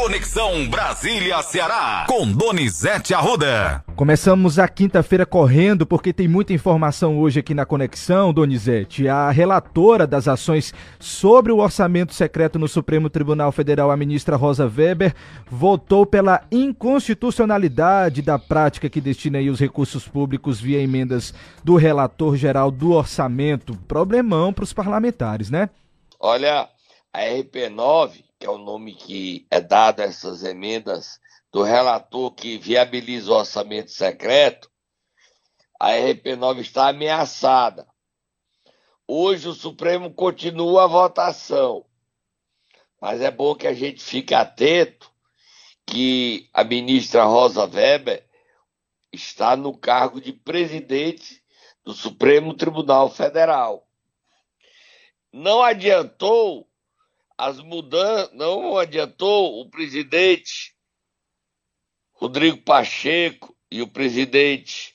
Conexão Brasília-Ceará, com Donizete Arruda. Começamos a quinta-feira correndo, porque tem muita informação hoje aqui na Conexão, Donizete. A relatora das ações sobre o orçamento secreto no Supremo Tribunal Federal, a ministra Rosa Weber, votou pela inconstitucionalidade da prática que destina aí os recursos públicos via emendas do relator geral do orçamento. Problemão para os parlamentares, né? Olha, a RP9 que é o nome que é dado a essas emendas do relator que viabiliza o orçamento secreto, a RP9 está ameaçada. Hoje o Supremo continua a votação, mas é bom que a gente fique atento que a ministra Rosa Weber está no cargo de presidente do Supremo Tribunal Federal. Não adiantou as mudanças, não adiantou o presidente Rodrigo Pacheco e o presidente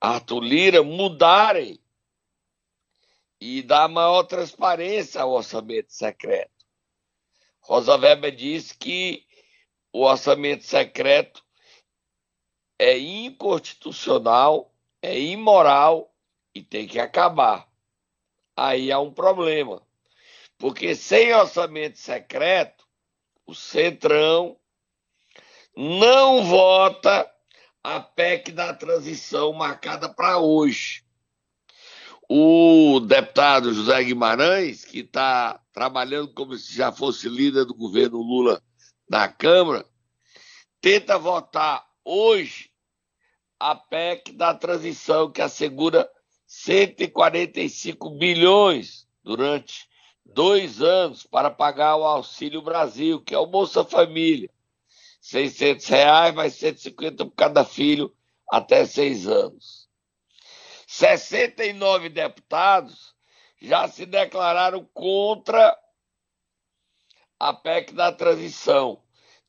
Arthur Lira mudarem e dar maior transparência ao orçamento secreto. Rosa Weber disse que o orçamento secreto é inconstitucional, é imoral e tem que acabar. Aí há um problema. Porque sem orçamento secreto, o Centrão não vota a PEC da transição marcada para hoje. O deputado José Guimarães, que está trabalhando como se já fosse líder do governo Lula na Câmara, tenta votar hoje a PEC da transição, que assegura 145 bilhões durante dois anos para pagar o Auxílio Brasil, que é o Bolsa Família. 600 reais, mais 150 por cada filho até seis anos. 69 deputados já se declararam contra a PEC da transição.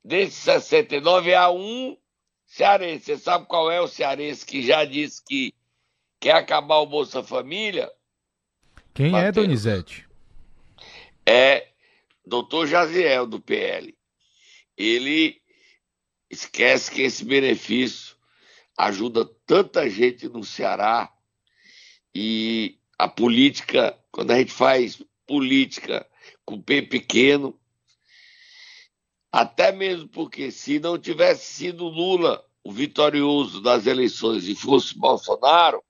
Desses 69, há um cearense. Você sabe qual é o cearense que já disse que quer acabar o Bolsa Família? Quem é, Mateus. é, Donizete? É doutor Jaziel, do PL. Ele esquece que esse benefício ajuda tanta gente no Ceará e a política, quando a gente faz política com P pequeno, até mesmo porque se não tivesse sido Lula o vitorioso das eleições e fosse Bolsonaro,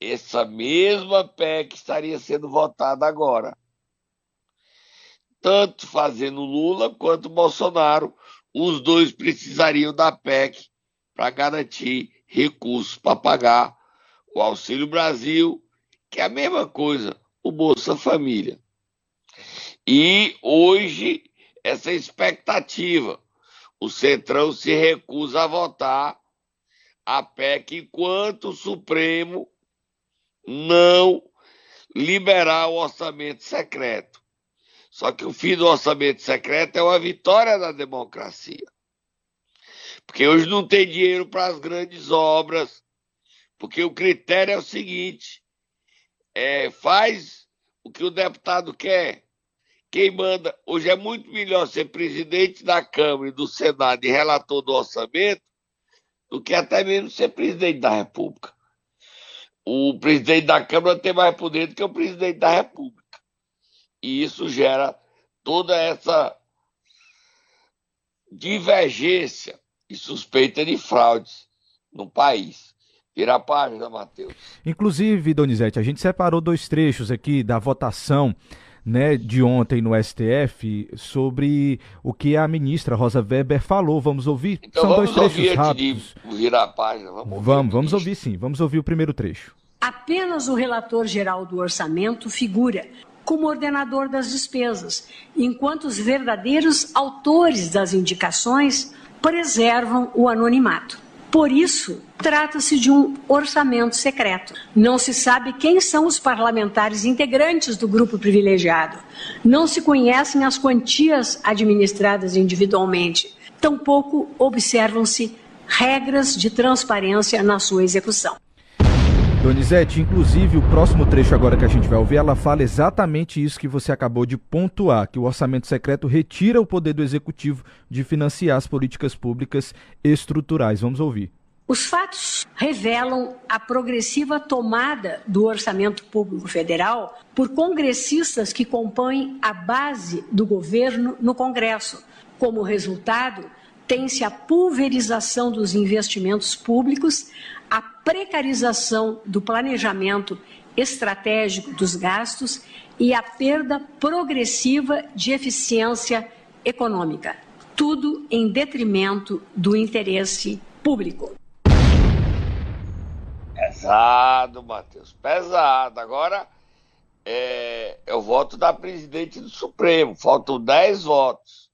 essa mesma PEC estaria sendo votada agora tanto fazendo Lula quanto Bolsonaro, os dois precisariam da PEC para garantir recursos para pagar o Auxílio Brasil, que é a mesma coisa, o Bolsa Família. E hoje, essa expectativa, o Centrão se recusa a votar a PEC enquanto o Supremo não liberar o orçamento secreto. Só que o fim do orçamento secreto é uma vitória da democracia. Porque hoje não tem dinheiro para as grandes obras, porque o critério é o seguinte: é, faz o que o deputado quer. Quem manda. Hoje é muito melhor ser presidente da Câmara e do Senado e relator do orçamento do que até mesmo ser presidente da República. O presidente da Câmara tem mais poder do que o presidente da República e isso gera toda essa divergência e suspeita de fraudes no país. Vira a página, Matheus. Inclusive, Donizete, a gente separou dois trechos aqui da votação né, de ontem no STF sobre o que a ministra Rosa Weber falou. Vamos ouvir? Então, São vamos dois trechos rápidos. virar a página. Vamos, ouvir, vamos, vamos ouvir sim. Vamos ouvir o primeiro trecho. Apenas o relator geral do orçamento figura como ordenador das despesas, enquanto os verdadeiros autores das indicações preservam o anonimato. Por isso, trata-se de um orçamento secreto. Não se sabe quem são os parlamentares integrantes do grupo privilegiado. Não se conhecem as quantias administradas individualmente. Tampouco observam-se regras de transparência na sua execução. Donizete, inclusive o próximo trecho agora que a gente vai ouvir, ela fala exatamente isso que você acabou de pontuar, que o orçamento secreto retira o poder do executivo de financiar as políticas públicas estruturais. Vamos ouvir. Os fatos revelam a progressiva tomada do orçamento público federal por congressistas que compõem a base do governo no Congresso. Como resultado, tem-se a pulverização dos investimentos públicos, precarização do planejamento estratégico dos gastos e a perda progressiva de eficiência econômica. Tudo em detrimento do interesse público. Pesado, Matheus, pesado. Agora é, é o voto da presidente do Supremo. Faltam 10 votos.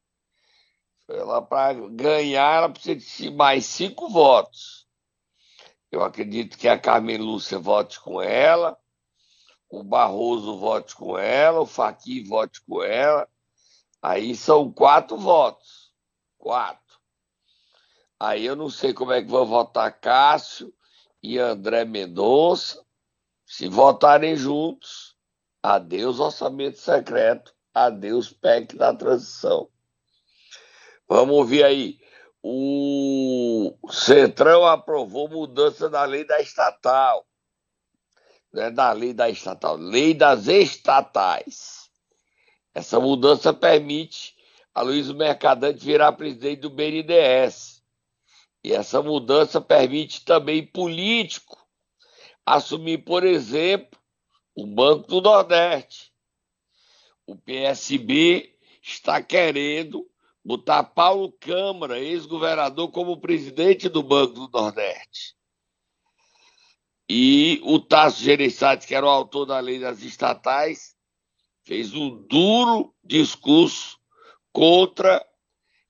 Para ganhar, ela precisa de mais cinco votos. Eu acredito que a Carmen Lúcia vote com ela, o Barroso vote com ela, o Faqui vote com ela. Aí são quatro votos. Quatro. Aí eu não sei como é que vão votar Cássio e André Mendonça. Se votarem juntos, adeus orçamento secreto, adeus PEC da transição. Vamos ouvir aí. O Centrão aprovou mudança da lei da estatal. Não é da lei da estatal, lei das estatais. Essa mudança permite a Luiz Mercadante virar presidente do BNDES. E essa mudança permite também político assumir, por exemplo, o Banco do Nordeste. O PSB está querendo botar Paulo Câmara, ex-governador, como presidente do Banco do Nordeste. E o Tasso Gereissati, que era o autor da lei das estatais, fez um duro discurso contra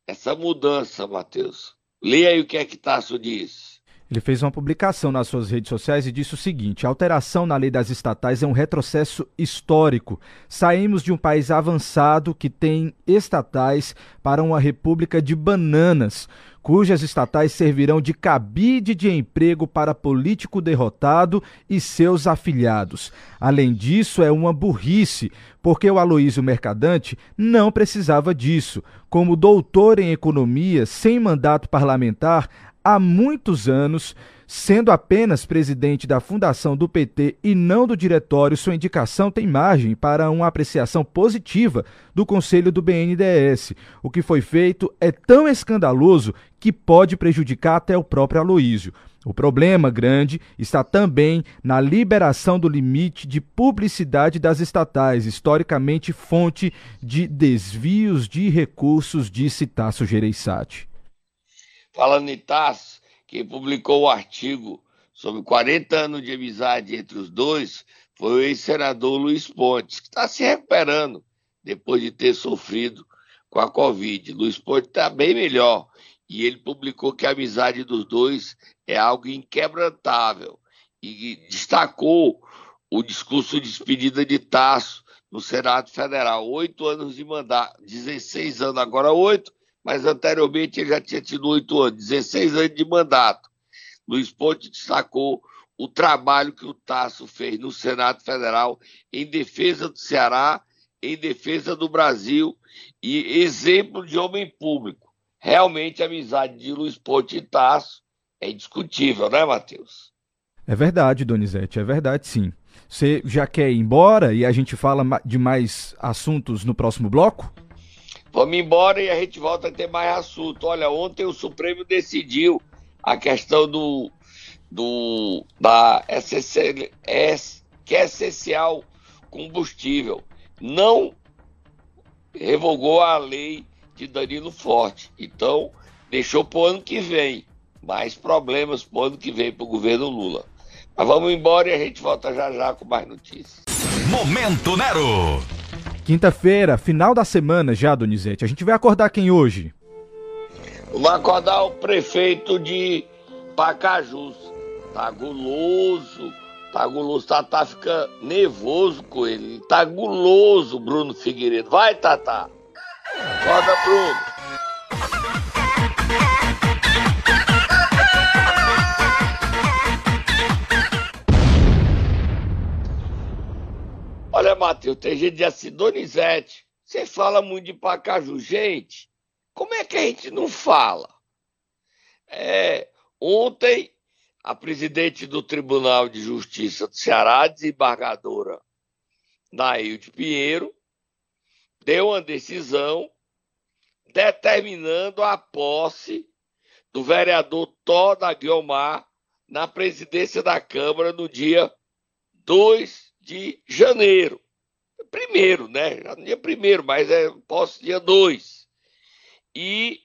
essa mudança, Matheus. Leia aí o que é que Tasso disse. Ele fez uma publicação nas suas redes sociais e disse o seguinte: a alteração na lei das estatais é um retrocesso histórico. Saímos de um país avançado que tem estatais para uma república de bananas, cujas estatais servirão de cabide de emprego para político derrotado e seus afilhados. Além disso, é uma burrice, porque o Aloísio Mercadante não precisava disso. Como doutor em economia, sem mandato parlamentar, há muitos anos, sendo apenas presidente da fundação do PT e não do diretório, sua indicação tem margem para uma apreciação positiva do Conselho do BNDES. O que foi feito é tão escandaloso que pode prejudicar até o próprio Aloísio. O problema grande está também na liberação do limite de publicidade das estatais, historicamente fonte de desvios de recursos, disse Tasso Gereissati. Falando em Tasso, quem publicou o artigo sobre 40 anos de amizade entre os dois foi o ex-senador Luiz Pontes, que está se recuperando depois de ter sofrido com a Covid. Luiz Pontes está bem melhor e ele publicou que a amizade dos dois é algo inquebrantável e destacou o discurso de despedida de Tasso no Senado Federal. Oito anos de mandato, 16 anos, agora oito, mas anteriormente ele já tinha tido oito anos, 16 anos de mandato. Luiz Ponte destacou o trabalho que o Tasso fez no Senado Federal em defesa do Ceará, em defesa do Brasil e exemplo de homem público. Realmente a amizade de Luiz Ponte e Tasso é indiscutível, né, Matheus? É verdade, Donizete, é verdade sim. Você já quer ir embora e a gente fala de mais assuntos no próximo bloco? Vamos embora e a gente volta a ter mais assunto. Olha, ontem o Supremo decidiu a questão do, do da SCL, que é essencial combustível. Não revogou a lei de Danilo Forte. Então, deixou para o ano que vem. Mais problemas para o ano que vem para o governo Lula. Mas vamos embora e a gente volta já já com mais notícias. Momento Nero! Quinta-feira, final da semana já, Donizete. A gente vai acordar quem hoje? Vai acordar o prefeito de Pacajus. Tá guloso, tá guloso. Tatá fica nervoso com ele. Tá guloso, Bruno Figueiredo. Vai, Tatá. Acorda, Bruno. Matheus, tem gente de assim, Donizete, você fala muito de Pacaju. Gente, como é que a gente não fala? É, ontem, a presidente do Tribunal de Justiça do Ceará, desembargadora Nailde Pinheiro, deu uma decisão determinando a posse do vereador Toda Guiomar na presidência da Câmara no dia 2 de janeiro. Primeiro, né? Já no dia primeiro, mas é posse dia 2. E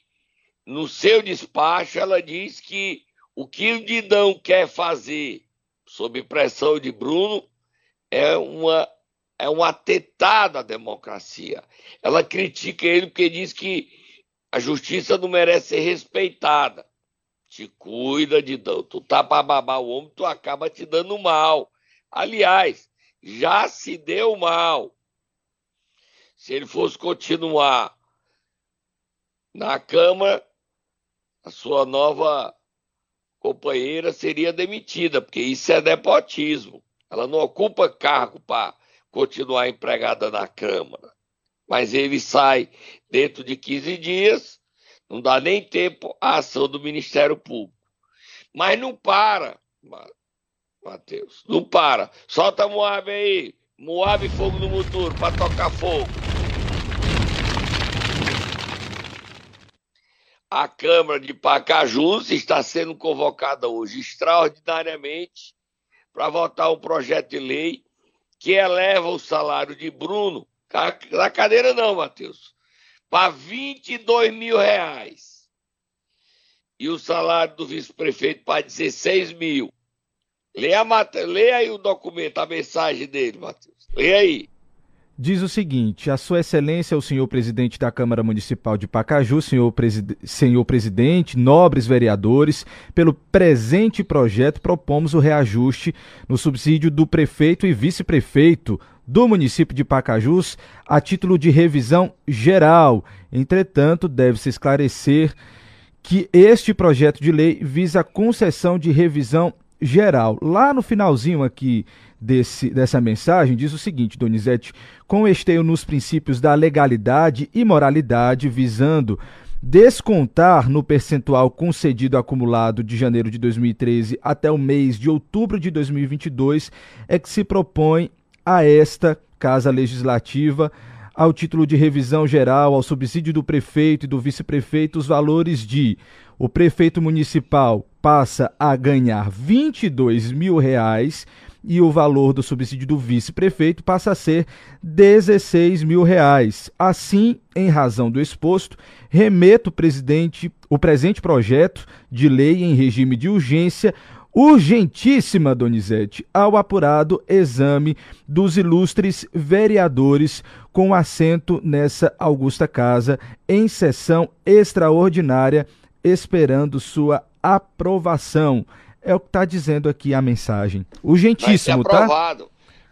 no seu despacho ela diz que o que o Didão quer fazer sob pressão de Bruno é uma é um atentado à democracia. Ela critica ele porque diz que a justiça não merece ser respeitada. Te cuida, Didão. Tu tá pra babar o homem, tu acaba te dando mal. Aliás, já se deu mal. Se ele fosse continuar na Câmara, a sua nova companheira seria demitida, porque isso é nepotismo. Ela não ocupa cargo para continuar empregada na Câmara. Mas ele sai dentro de 15 dias, não dá nem tempo à ação do Ministério Público. Mas não para, Matheus, não para. Solta Moab aí, Moab fogo no motor para tocar fogo. A Câmara de Pacajus está sendo convocada hoje extraordinariamente para votar um projeto de lei que eleva o salário de Bruno, na cadeira não, Matheus, para 22 mil reais. E o salário do vice-prefeito para 16 mil. Leia, Leia aí o documento, a mensagem dele, Matheus. Leia aí. Diz o seguinte: A Sua Excelência, o senhor presidente da Câmara Municipal de Pacaju, senhor, senhor presidente, nobres vereadores, pelo presente projeto propomos o reajuste no subsídio do prefeito e vice-prefeito do município de Pacajus a título de revisão geral. Entretanto, deve-se esclarecer que este projeto de lei visa a concessão de revisão geral. Lá no finalzinho aqui desse, dessa mensagem, diz o seguinte, Donizete: com esteio nos princípios da legalidade e moralidade, visando descontar no percentual concedido acumulado de janeiro de 2013 até o mês de outubro de 2022, é que se propõe a esta Casa Legislativa ao título de revisão geral, ao subsídio do prefeito e do vice-prefeito, os valores de o prefeito municipal passa a ganhar 22 mil reais e o valor do subsídio do vice-prefeito passa a ser 16 mil reais. Assim, em razão do exposto, remeto presidente, o presente projeto de lei em regime de urgência urgentíssima, Donizete, ao apurado exame dos ilustres vereadores com assento nessa augusta casa, em sessão extraordinária, esperando sua aprovação. É o que está dizendo aqui a mensagem. Urgentíssimo, Vai ser tá? aprovado. tá?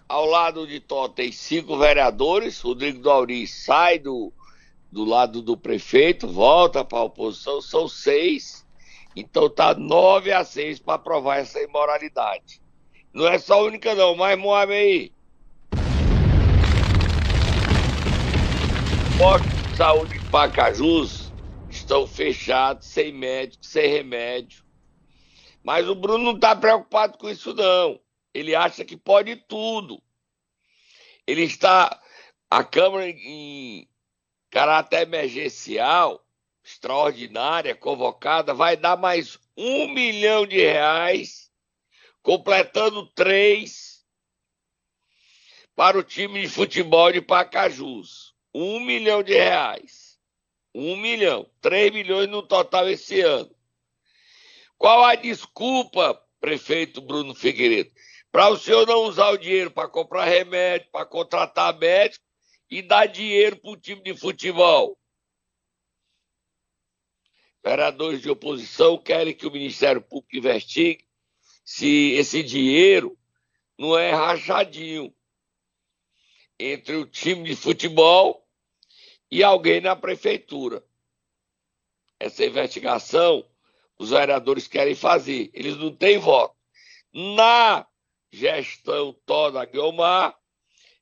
Ao lado de Tó tem cinco vereadores. Rodrigo Dauri sai do, do lado do prefeito, volta para a oposição, são seis então tá 9 a 6 para aprovar essa imoralidade. Não é só a única não, mas Moab aí. Postos de saúde de Pacajus estão fechados, sem médico, sem remédio. Mas o Bruno não está preocupado com isso não. Ele acha que pode tudo. Ele está a Câmara em caráter emergencial extraordinária convocada vai dar mais um milhão de reais, completando três para o time de futebol de Pacajus. Um milhão de reais. Um milhão. Três milhões no total esse ano. Qual a desculpa, prefeito Bruno Figueiredo, para o senhor não usar o dinheiro para comprar remédio, para contratar médico e dar dinheiro para o time de futebol? vereadores de oposição querem que o Ministério Público investigue se esse dinheiro não é rachadinho entre o time de futebol e alguém na prefeitura. Essa investigação os vereadores querem fazer, eles não têm voto. Na gestão toda Guilmar,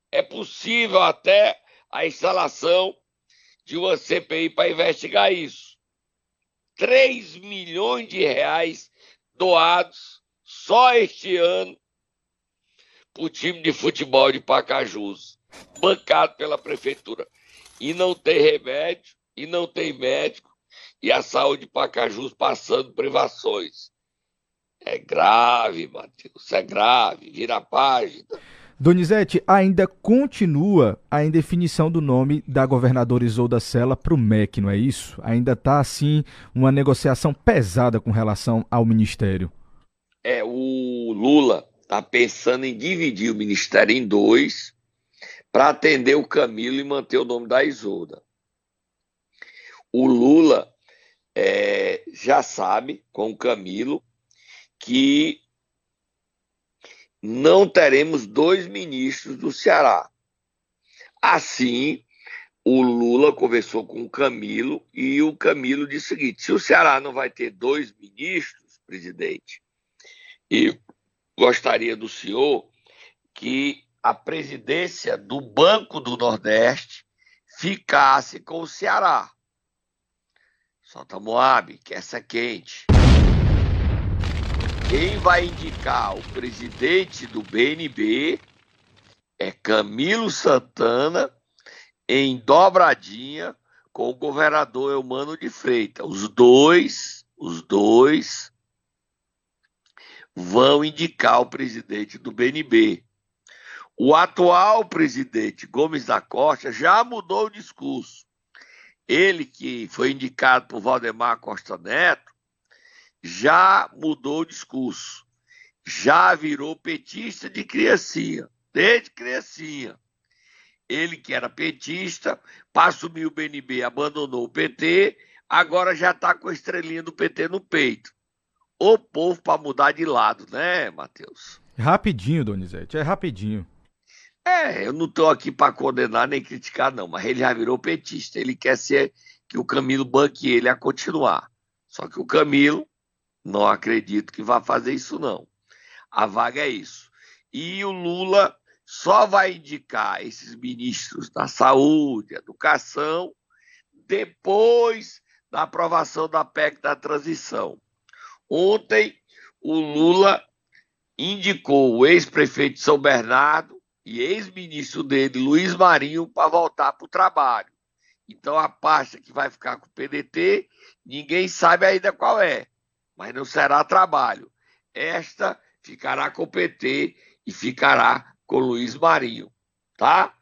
é possível até a instalação de uma CPI para investigar isso. 3 milhões de reais doados só este ano para o time de futebol de Pacajus, bancado pela prefeitura. E não tem remédio, e não tem médico, e a saúde de Pacajus passando privações. É grave, Matheus, é grave, vira a página. Donizete, ainda continua a indefinição do nome da governadora Isolda Sela para o MEC, não é isso? Ainda está, assim, uma negociação pesada com relação ao ministério. É, o Lula está pensando em dividir o ministério em dois para atender o Camilo e manter o nome da Isolda. O Lula é, já sabe, com o Camilo, que não teremos dois ministros do Ceará. Assim, o Lula conversou com o Camilo e o Camilo disse o seguinte: se o Ceará não vai ter dois ministros, presidente, e gostaria do senhor que a presidência do Banco do Nordeste ficasse com o Ceará. Solta Moab, que essa é quente. Quem vai indicar o presidente do BNB é Camilo Santana em dobradinha com o governador Eumano de Freitas. Os dois, os dois vão indicar o presidente do BNB. O atual presidente Gomes da Costa já mudou o discurso. Ele que foi indicado por Valdemar Costa Neto já mudou o discurso, já virou petista de criancinha, desde criancinha. Ele que era petista, para assumir o BNB, abandonou o PT, agora já está com a estrelinha do PT no peito. O povo para mudar de lado, né, Matheus? Rapidinho, Donizete, é rapidinho. É, eu não estou aqui para condenar nem criticar, não, mas ele já virou petista. Ele quer ser que o Camilo banque ele a continuar. Só que o Camilo não acredito que vá fazer isso, não. A vaga é isso. E o Lula só vai indicar esses ministros da saúde, educação, depois da aprovação da PEC da transição. Ontem, o Lula indicou o ex-prefeito de São Bernardo e ex-ministro dele, Luiz Marinho, para voltar para o trabalho. Então, a pasta que vai ficar com o PDT, ninguém sabe ainda qual é mas não será trabalho. Esta ficará com o PT e ficará com Luiz Marinho, tá?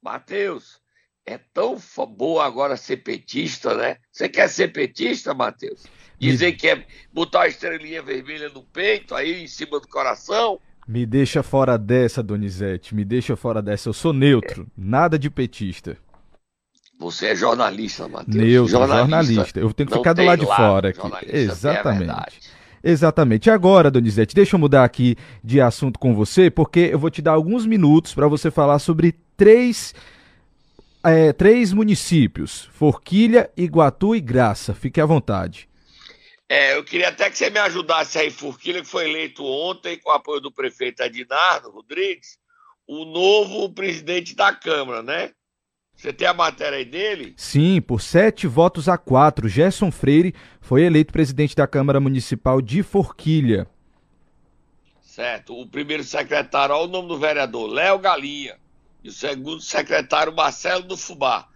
Matheus, é tão boa agora ser petista, né? Você quer ser petista, Matheus? Dizer que é botar a estrelinha vermelha no peito, aí em cima do coração? Me deixa fora dessa, Donizete. Me deixa fora dessa. Eu sou neutro. É. Nada de petista. Você é jornalista, Matheus. Neutro, jornalista. jornalista. Eu tenho que ficar do lado de fora aqui. Exatamente. Exatamente. E agora, Donizete, deixa eu mudar aqui de assunto com você, porque eu vou te dar alguns minutos para você falar sobre três, é, três municípios: Forquilha, Iguatu e Graça. Fique à vontade. É, eu queria até que você me ajudasse aí, Forquilha, que foi eleito ontem, com o apoio do prefeito Adinardo Rodrigues, o novo presidente da Câmara, né? Você tem a matéria aí dele? Sim, por sete votos a quatro, Gerson Freire foi eleito presidente da Câmara Municipal de Forquilha. Certo. O primeiro secretário, olha o nome do vereador, Léo Galinha. E o segundo secretário, Marcelo do Fubá.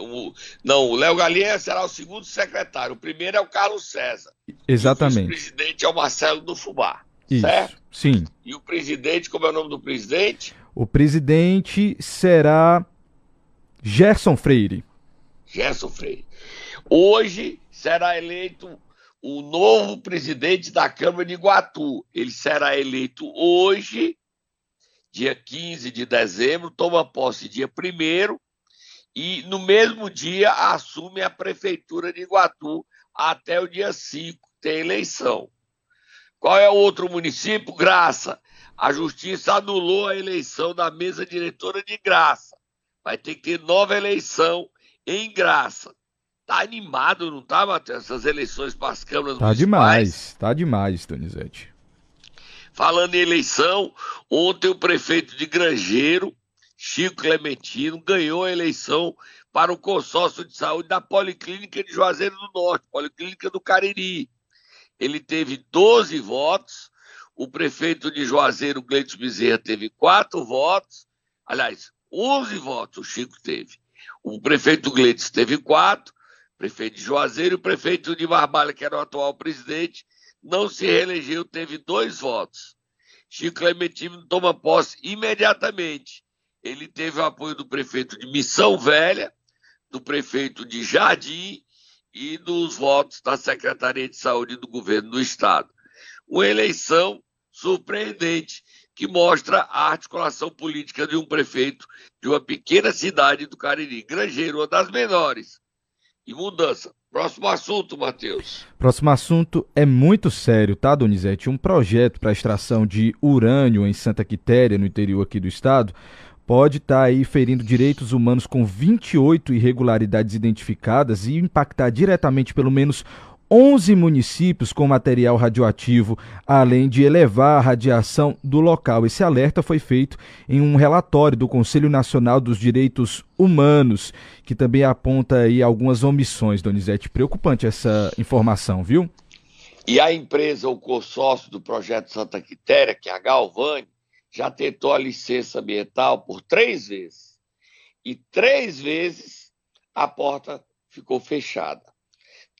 O, não, o Léo Galinha será o segundo secretário. O primeiro é o Carlos César. Exatamente. o presidente é o Marcelo do Fubá. Isso, certo? Sim. E o presidente, como é o nome do presidente? O presidente será Gerson Freire. Gerson Freire. Hoje será eleito o novo presidente da Câmara de Iguatu. Ele será eleito hoje, dia 15 de dezembro, toma posse dia 1 e no mesmo dia assume a prefeitura de Iguatu até o dia 5, tem eleição. Qual é o outro município? Graça. A justiça anulou a eleição da mesa diretora de Graça vai ter que ter nova eleição em graça. Tá animado, não tá, Matheus? Essas eleições para as câmaras Tá demais, tá demais, Donizete. Falando em eleição, ontem o prefeito de Grangeiro, Chico Clementino, ganhou a eleição para o consórcio de saúde da Policlínica de Juazeiro do Norte, Policlínica do Cariri. Ele teve 12 votos, o prefeito de Juazeiro, Gleitos Bezerra, teve 4 votos, aliás, 11 votos o Chico teve. O prefeito Gleitos teve 4, o prefeito de Juazeiro e o prefeito de Barbalha, que era o atual presidente, não se reelegeu, teve dois votos. Chico Clementino toma posse imediatamente. Ele teve o apoio do prefeito de Missão Velha, do prefeito de Jardim e dos votos da Secretaria de Saúde do governo do Estado. Uma eleição surpreendente que mostra a articulação política de um prefeito de uma pequena cidade do Cariri, Grangeiro, uma das menores. E mudança. Próximo assunto, Matheus. Próximo assunto é muito sério, tá, Donizete? Um projeto para extração de urânio em Santa Quitéria, no interior aqui do estado, pode estar tá aí ferindo direitos humanos com 28 irregularidades identificadas e impactar diretamente pelo menos 11 municípios com material radioativo, além de elevar a radiação do local. Esse alerta foi feito em um relatório do Conselho Nacional dos Direitos Humanos, que também aponta aí algumas omissões, Donizete. Preocupante essa informação, viu? E a empresa, o consórcio do projeto Santa Quitéria, que é a Galvani, já tentou a licença ambiental por três vezes. E três vezes a porta ficou fechada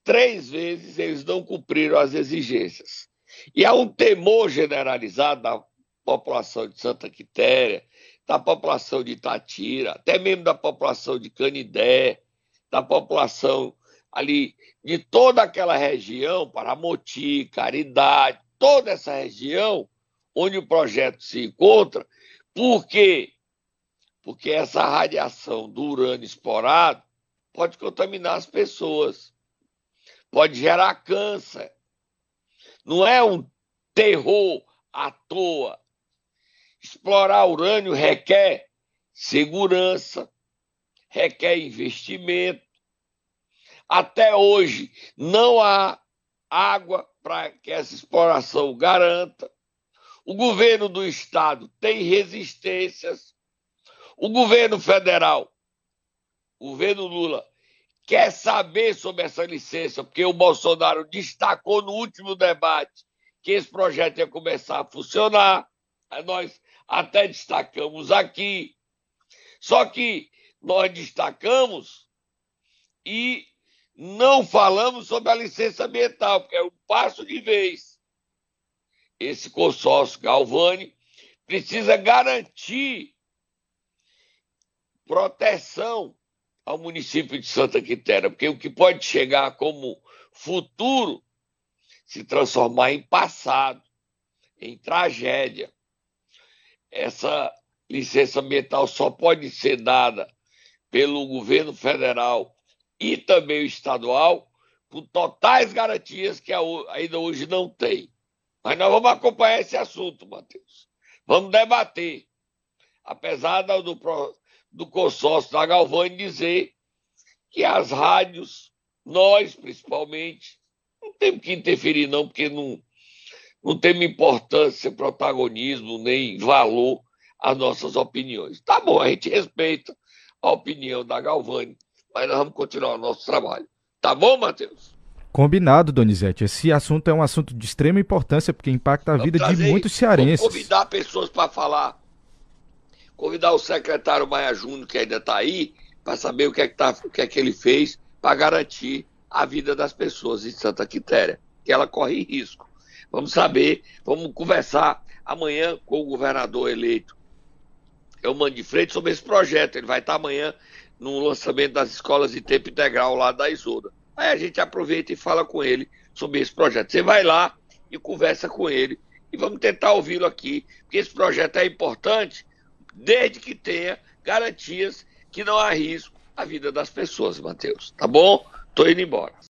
três vezes eles não cumpriram as exigências. E há um temor generalizado da população de Santa Quitéria, da população de Itatira, até mesmo da população de Canidé, da população ali de toda aquela região, Paramoti, Caridade, toda essa região onde o projeto se encontra, por quê? Porque essa radiação do urânio esporado pode contaminar as pessoas pode gerar câncer. Não é um terror à toa. Explorar urânio requer segurança, requer investimento. Até hoje não há água para que essa exploração garanta. O governo do estado tem resistências. O governo federal, o governo Lula, quer saber sobre essa licença, porque o Bolsonaro destacou no último debate que esse projeto ia começar a funcionar. Nós até destacamos aqui. Só que nós destacamos e não falamos sobre a licença ambiental, porque é um passo de vez. Esse consórcio Galvani precisa garantir proteção ao município de Santa Quitéria, porque o que pode chegar como futuro se transformar em passado, em tragédia. Essa licença ambiental só pode ser dada pelo governo federal e também o estadual, com totais garantias que ainda hoje não tem. Mas nós vamos acompanhar esse assunto, Matheus. Vamos debater. Apesar do, do consórcio da Galvani dizer que as rádios, nós principalmente, não temos que interferir, não, porque não, não temos importância, protagonismo, nem valor às nossas opiniões. Tá bom, a gente respeita a opinião da Galvani, mas nós vamos continuar o nosso trabalho. Tá bom, Matheus? Combinado, Donizete. Esse assunto é um assunto de extrema importância porque impacta a vamos vida trazer, de muitos cearenses. Convidar pessoas para falar convidar o secretário Maia Júnior, que ainda está aí, para saber o que, é que, tá, o que é que ele fez para garantir a vida das pessoas em Santa Quitéria, que ela corre risco. Vamos saber, vamos conversar amanhã com o governador eleito, é o Mano de Frente, sobre esse projeto. Ele vai estar amanhã no lançamento das escolas de tempo integral lá da Isoda. Aí a gente aproveita e fala com ele sobre esse projeto. Você vai lá e conversa com ele e vamos tentar ouvi-lo aqui, porque esse projeto é importante desde que tenha garantias que não há risco à vida das pessoas, Matheus. Tá bom? Tô indo embora.